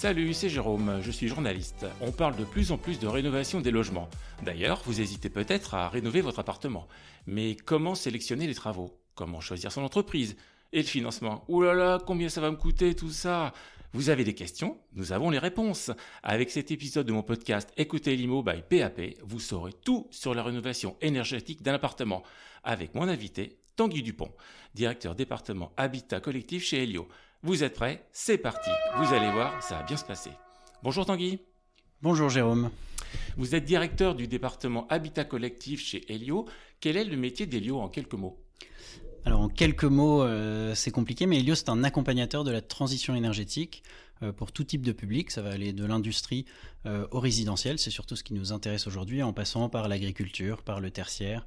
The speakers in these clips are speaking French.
Salut, c'est Jérôme, je suis journaliste. On parle de plus en plus de rénovation des logements. D'ailleurs, vous hésitez peut-être à rénover votre appartement. Mais comment sélectionner les travaux? Comment choisir son entreprise? Et le financement? Ouh là là, combien ça va me coûter tout ça? Vous avez des questions? Nous avons les réponses. Avec cet épisode de mon podcast Écoutez l'IMO by PAP, vous saurez tout sur la rénovation énergétique d'un appartement. Avec mon invité, Tanguy Dupont, directeur département Habitat Collectif chez Helio. Vous êtes prêts? C'est parti. Vous allez voir, ça va bien se passer. Bonjour Tanguy. Bonjour Jérôme. Vous êtes directeur du département Habitat Collectif chez Helio. Quel est le métier d'Helio en quelques mots? Alors en quelques mots, euh, c'est compliqué, mais Helio c'est un accompagnateur de la transition énergétique euh, pour tout type de public. Ça va aller de l'industrie euh, au résidentiel, c'est surtout ce qui nous intéresse aujourd'hui, en passant par l'agriculture, par le tertiaire,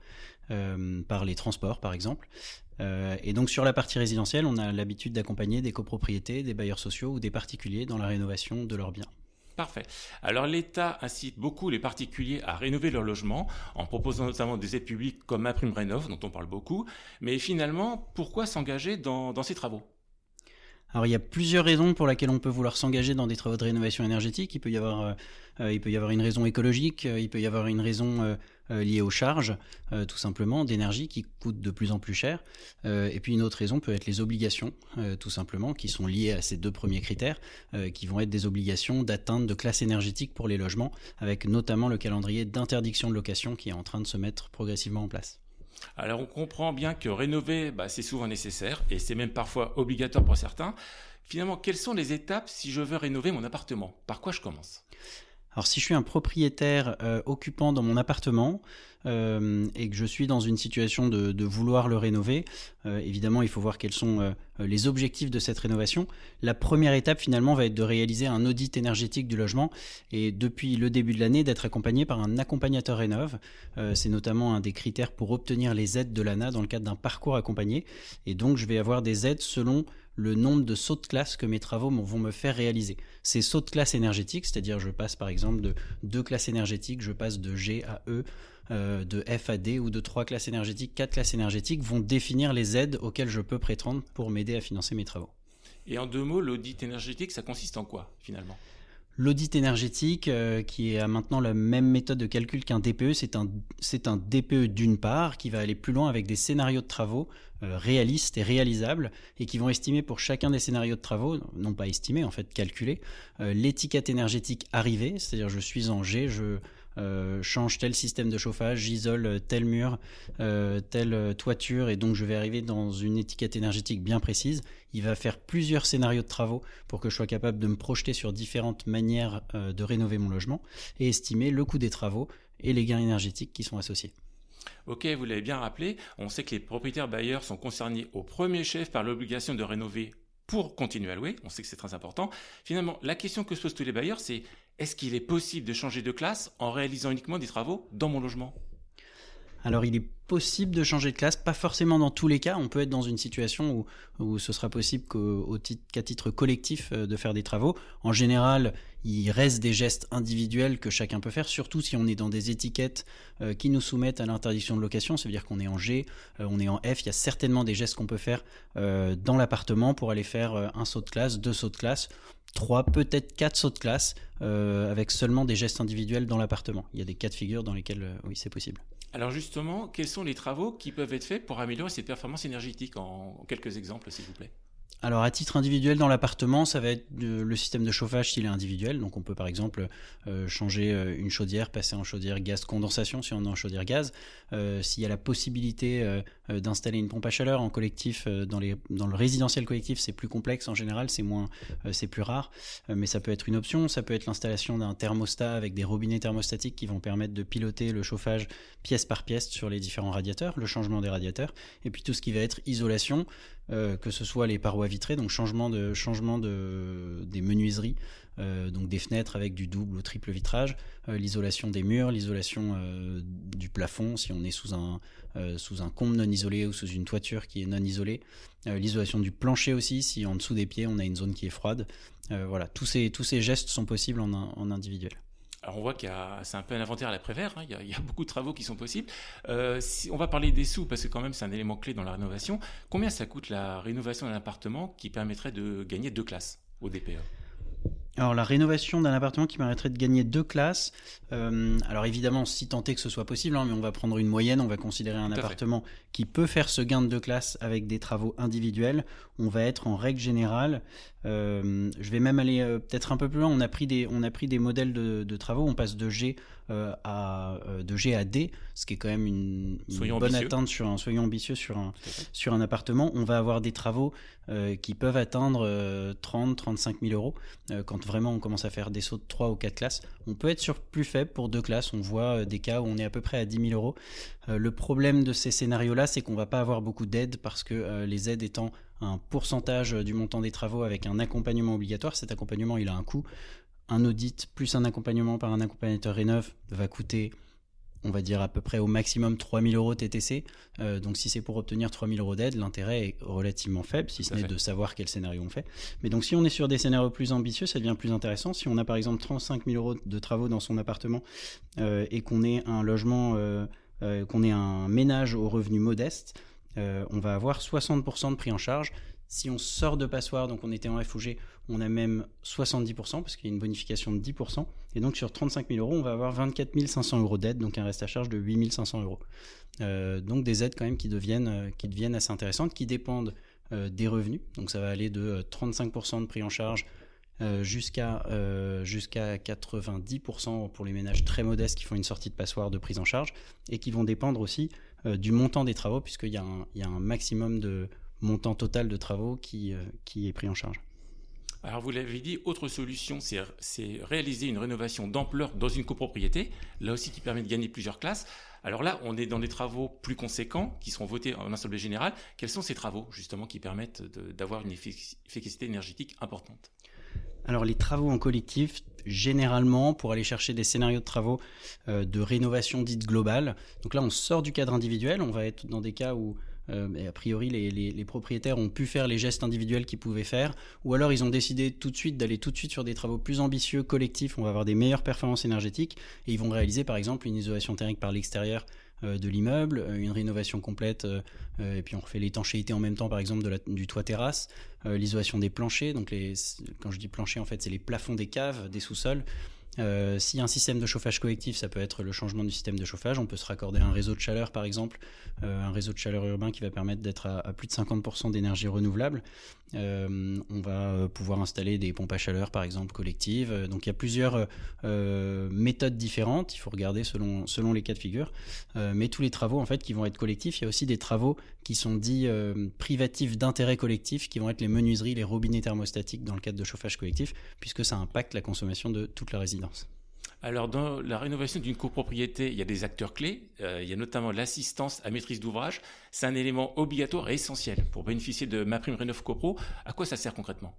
par les transports par exemple. et donc sur la partie résidentielle, on a l'habitude d'accompagner des copropriétés, des bailleurs sociaux ou des particuliers dans la rénovation de leurs biens. Parfait. Alors l'État incite beaucoup les particuliers à rénover leur logement en proposant notamment des aides publiques comme MaPrimeRénov dont on parle beaucoup. Mais finalement, pourquoi s'engager dans, ces travaux? Alors il y a plusieurs raisons pour lesquelles on peut vouloir s'engager dans des travaux de rénovation énergétique. Il peut y avoir, euh, euh, une raison écologique, euh, il peut y avoir une raison euh, liées aux charges, euh, tout simplement, d'énergie qui coûtent de plus en plus cher. Euh, et puis une autre raison peut être les obligations, tout simplement, qui sont liées à ces deux premiers critères, qui vont être des obligations d'atteinte de classe énergétique pour les logements, avec notamment le calendrier d'interdiction de location qui est en train de se mettre progressivement en place. Alors on comprend bien que rénover, bah, c'est souvent nécessaire et c'est même parfois obligatoire pour certains. Finalement, quelles sont les étapes si je veux rénover mon appartement? Par quoi je commence? Alors si je suis un propriétaire euh, occupant dans mon appartement euh, et que je suis dans une situation de, vouloir le rénover, euh, évidemment il faut voir quels sont les objectifs de cette rénovation. La première étape finalement va être de réaliser un audit énergétique du logement et depuis le début de l'année d'être accompagné par un accompagnateur rénov. C'est notamment un des critères pour obtenir les aides de l'ANA dans le cadre d'un parcours accompagné et donc je vais avoir des aides selon le nombre de sauts de classe que mes travaux vont me faire réaliser. Ces sauts de classe énergétiques, c'est-à-dire je passe par exemple de deux classes énergétiques, je passe de G à E, euh, de F à D ou de trois classes énergétiques, quatre classes énergétiques, vont définir les aides auxquelles je peux prétendre pour m'aider à financer mes travaux. Et en deux mots, l'audit énergétique, ça consiste en quoi finalement? L'audit énergétique, euh, qui a maintenant la même méthode de calcul qu'un DPE, c'est un, un DPE d'une part qui va aller plus loin avec des scénarios de travaux euh, réalistes et réalisables et qui vont estimer pour chacun des scénarios de travaux, non pas estimer, en fait calculer, euh, l'étiquette énergétique arrivée, c'est-à-dire je suis en G, je euh, change tel système de chauffage, j'isole tel mur, euh, telle toiture, et donc je vais arriver dans une étiquette énergétique bien précise. Il va faire plusieurs scénarios de travaux pour que je sois capable de me projeter sur différentes manières euh, de rénover mon logement et estimer le coût des travaux et les gains énergétiques qui sont associés. Ok, vous l'avez bien rappelé, on sait que les propriétaires bailleurs sont concernés au premier chef par l'obligation de rénover pour continuer à louer, on sait que c'est très important. Finalement, la question que se posent tous les bailleurs, c'est est-ce qu'il est possible de changer de classe en réalisant uniquement des travaux dans mon logement? Alors il est possible de changer de classe, pas forcément dans tous les cas. On peut être dans une situation où, ce sera possible qu'à titre, collectif euh, de faire des travaux. En général, il reste des gestes individuels que chacun peut faire, surtout si on est dans des étiquettes euh, qui nous soumettent à l'interdiction de location. Ça veut dire qu'on est en G, euh, on est en F. Il y a certainement des gestes qu'on peut faire dans l'appartement pour aller faire un saut de classe, deux sauts de classe trois, peut-être quatre sauts de classe avec seulement des gestes individuels dans l'appartement. Il y a des cas de figure dans lesquels oui c'est possible. Alors justement, quels sont les travaux qui peuvent être faits pour améliorer cette performance énergétique? En quelques exemples, s'il vous plaît alors à titre individuel dans l'appartement, ça va être le système de chauffage s'il est individuel. Donc on peut par exemple euh, changer euh, une chaudière, passer en chaudière gaz condensation si on est en chaudière gaz. Euh, s'il y a la possibilité d'installer une pompe à chaleur en collectif dans, dans le résidentiel collectif, c'est plus complexe en général, c'est moins, c'est plus rare, mais ça peut être une option. Ça peut être l'installation d'un thermostat avec des robinets thermostatiques qui vont permettre de piloter le chauffage pièce par pièce sur les différents radiateurs, le changement des radiateurs, et puis tout ce qui va être isolation. Euh, que ce soit les parois vitrées, donc changement de des menuiseries, euh, donc des fenêtres avec du double ou triple vitrage, euh, l'isolation des murs, l'isolation du plafond si on est sous un sous un comble non isolé ou sous une toiture qui est non isolée, l'isolation du plancher aussi si en dessous des pieds on a une zone qui est froide. voilà, tous ces gestes sont possibles en individuel. Alors on voit qu'il y a, c'est un peu un inventaire à l'après-vert, hein. il, y a, beaucoup de travaux qui sont possibles. Euh, si, on va parler des sous parce que quand même c'est un élément clé dans la rénovation. Combien ça coûte la rénovation d'un appartement qui permettrait de gagner deux classes au DPE alors la rénovation d'un appartement qui permettrait de gagner deux classes, euh, alors évidemment si tant est que ce soit possible, hein, mais on va prendre une moyenne, on va considérer un appartement qui peut faire ce gain de deux classes avec des travaux individuels, on va être en règle générale, euh, je vais même aller euh, peut-être un peu plus loin, on a pris des, on a pris des modèles de, travaux, on passe de G à, de G à D, ce qui est quand même une, bonne atteinte sur un, soyons ambitieux sur un, sur un appartement, on va avoir des travaux qui peuvent atteindre 30-35 000 euros quand vraiment on commence à faire des sauts de 3 ou 4 classes. On peut être sur plus faible pour deux classes. On voit euh, des cas où on est à peu près à 10 000 euros. Euh, le problème de ces scénarios-là, c'est qu'on va pas avoir beaucoup d'aides parce que euh, les aides étant un pourcentage du montant des travaux avec un accompagnement obligatoire, cet accompagnement il a un coût. Un audit plus un accompagnement par un accompagnateur Rénov va coûter on va dire à peu près au maximum 3000 euros TTC. Euh, donc si c'est pour obtenir 3000 euros d'aide, l'intérêt est relativement faible, si ce n'est de savoir quel scénario on fait. Mais donc si on est sur des scénarios plus ambitieux, ça devient plus intéressant. Si on a par exemple 35 000 euros de travaux dans son appartement euh, et qu'on ait un logement, euh, qu'on ait un ménage aux revenus modestes, on va avoir 60% de prix en charge. Si on sort de passoire, donc on était en F ou G, on a même 70% parce qu'il y a une bonification de 10%. Et donc sur 35 000 euros, on va avoir 24 500 euros d'aide, donc un reste à charge de 8 500 euros. Euh, donc des aides quand même qui deviennent, euh, qui deviennent assez intéressantes, qui dépendent euh, des revenus. Donc ça va aller de 35% de prix en charge jusqu'à jusqu'à 90% pour les ménages très modestes qui font une sortie de passoire de prise en charge et qui vont dépendre aussi du montant des travaux puisqu'il y, y, a un maximum de montant total de travaux qui, qui est pris en charge. Alors vous l'avez dit, autre solution, c'est réaliser une rénovation d'ampleur dans une copropriété, là aussi qui permet de gagner plusieurs classes. Alors là, on est dans des travaux plus conséquents qui seront votés en assemblée générale. Quels sont ces travaux justement qui permettent d'avoir une efficacité énergétique importante? Alors les travaux en collectif, généralement pour aller chercher des scénarios de travaux euh, de rénovation dite globale. Donc là on sort du cadre individuel, on va être dans des cas où euh, a priori, les, propriétaires ont pu faire les gestes individuels qu'ils pouvaient faire, ou alors ils ont décidé tout de suite d'aller tout de suite sur des travaux plus ambitieux, collectifs, on va avoir des meilleures performances énergétiques, et ils vont réaliser par exemple une isolation thermique par l'extérieur de l'immeuble, euh, une rénovation complète, et puis on refait l'étanchéité en même temps, par exemple, du toit terrasse, l'isolation des planchers. Donc, quand je dis plancher, en fait, c'est les plafonds des caves, des sous-sols. Euh, a un système de chauffage collectif, ça peut être le changement du système de chauffage. On peut se raccorder à un réseau de chaleur, par exemple, euh, un réseau de chaleur urbain qui va permettre d'être à, plus de 50% d'énergie renouvelable. Euh, on va pouvoir installer des pompes à chaleur, par exemple, collectives. Donc il y a plusieurs méthodes différentes. Il faut regarder selon, selon les cas de figure. mais tous les travaux, en fait, qui vont être collectifs, il y a aussi des travaux qui sont dits privatifs d'intérêt collectif, qui vont être les menuiseries, les robinets thermostatiques dans le cadre de chauffage collectif, puisque ça impacte la consommation de toute la résidence. Alors, dans la rénovation d'une copropriété, il y a des acteurs clés. Euh, il y a notamment l'assistance à maîtrise d'ouvrage. C'est un élément obligatoire et essentiel pour bénéficier de ma prime Rénov CoPro. À quoi ça sert concrètement?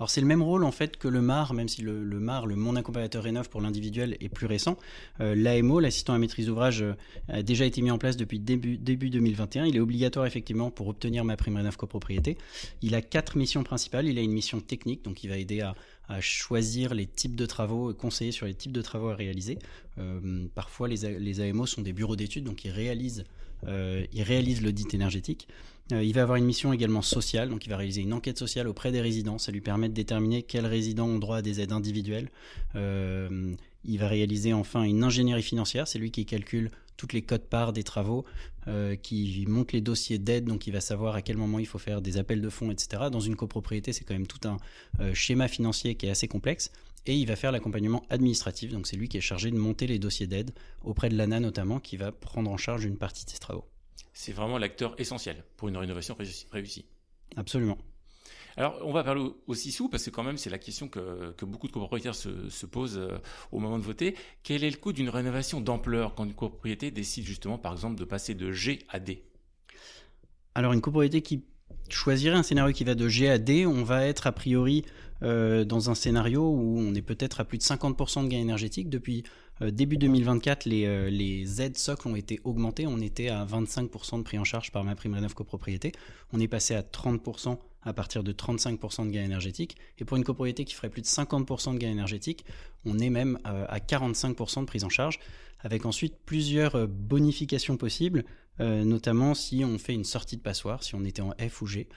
Alors c'est le même rôle en fait que le MAR, même si le, MAR, le Mon Accompagnateur Rénov pour l'individuel, est plus récent. Euh, L'AMO, l'assistant à maîtrise d'ouvrage, euh, a déjà été mis en place depuis début, début 2021. Il est obligatoire effectivement pour obtenir ma prime Rénov copropriété. Il a quatre missions principales. Il a une mission technique, donc il va aider à, à choisir les types de travaux, conseiller sur les types de travaux à réaliser. Euh, parfois, les, AMO sont des bureaux d'études, donc ils réalisent, euh, ils réalisent l'audit énergétique. Euh, il va avoir une mission également sociale, donc il va réaliser une enquête sociale auprès des résidents. Ça lui permet de déterminer quels résidents ont droit à des aides individuelles. il va réaliser enfin une ingénierie financière, c'est lui qui calcule toutes les codes-parts des travaux, euh, qui monte les dossiers d'aide, donc il va savoir à quel moment il faut faire des appels de fonds, etc. Dans une copropriété, c'est quand même tout un euh, schéma financier qui est assez complexe. Et il va faire l'accompagnement administratif, donc c'est lui qui est chargé de monter les dossiers d'aide auprès de l'ANA notamment, qui va prendre en charge une partie de ces travaux. C'est vraiment l'acteur essentiel pour une rénovation réussie. Absolument. Alors, on va parler aussi sous, parce que quand même, c'est la question que, beaucoup de copropriétaires se, posent euh, au moment de voter. Quel est le coût d'une rénovation d'ampleur quand une copropriété décide justement, par exemple, de passer de G à D? Alors, une copropriété qui choisirait un scénario qui va de G à D, on va être a priori euh, dans un scénario où on est peut-être à plus de 50% de gain énergétique. Depuis euh, début 2024, les, les aides socles ont été augmentées. On était à 25% de pris en charge par ma prime rénov copropriété. On est passé à 30% à partir de 35% de gain énergétique. Et pour une copropriété qui ferait plus de 50% de gain énergétique, on est même euh, à 45% de prise en charge, avec ensuite plusieurs euh, bonifications possibles, euh, notamment si on fait une sortie de passoire, si on était en F ou G.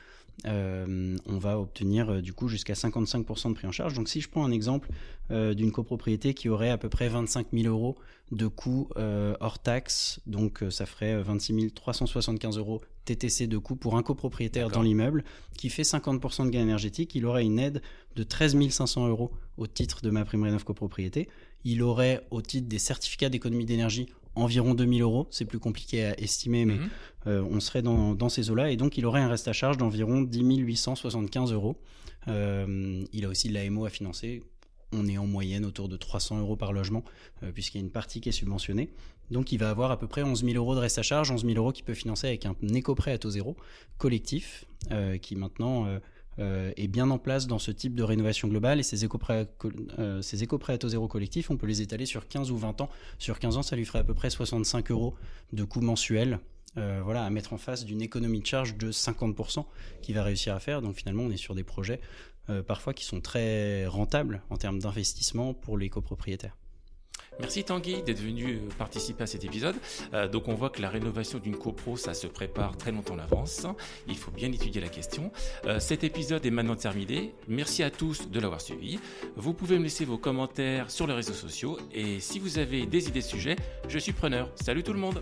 on va obtenir du coup jusqu'à 55% de pris en charge. Donc si je prends un exemple d'une copropriété qui aurait à peu près 25 000 euros de coûts hors taxes, donc ça ferait 26 375 euros TTC de coût pour un copropriétaire dans l'immeuble qui fait 50% de gain énergétique, il aurait une aide de 13 500 euros au titre de ma prime rénov copropriété. Il aurait au titre des certificats d'économie d'énergie environ 2000 euros. C'est plus compliqué à estimer, mais mhm. euh, on serait dans, ces eaux-là. Et donc, il aurait un reste à charge d'environ 10 875 euros. Euh, il a aussi de l'AMO à financer. On est en moyenne autour de 300 euros par logement, euh, puisqu'il y a une partie qui est subventionnée. Donc, il va avoir à peu près 11 000 euros de reste à charge, 11 000 euros qu'il peut financer avec un éco-prêt à taux zéro collectif, qui maintenant est bien en place dans ce type de rénovation globale et ces éco-prêts euh, ces éco à taux zéro collectif, on peut les étaler sur 15 ou 20 ans. Sur 15 ans, ça lui ferait à peu près 65 euros de coût mensuel. Euh, voilà, à mettre en face d'une économie de charge de 50% qu'il va réussir à faire. Donc finalement, on est sur des projets parfois qui sont très rentables en termes d'investissement pour les copropriétaires. Merci Tanguy d'être venu euh, participer à cet épisode. Euh, donc on voit que la rénovation d'une copro, ça se prépare très longtemps en avance. Il faut bien étudier la question. Euh, cet épisode est maintenant terminé. Merci à tous de l'avoir suivi. Vous pouvez me laisser vos commentaires sur les réseaux sociaux et si vous avez des idées de sujets, je suis preneur. Salut tout le monde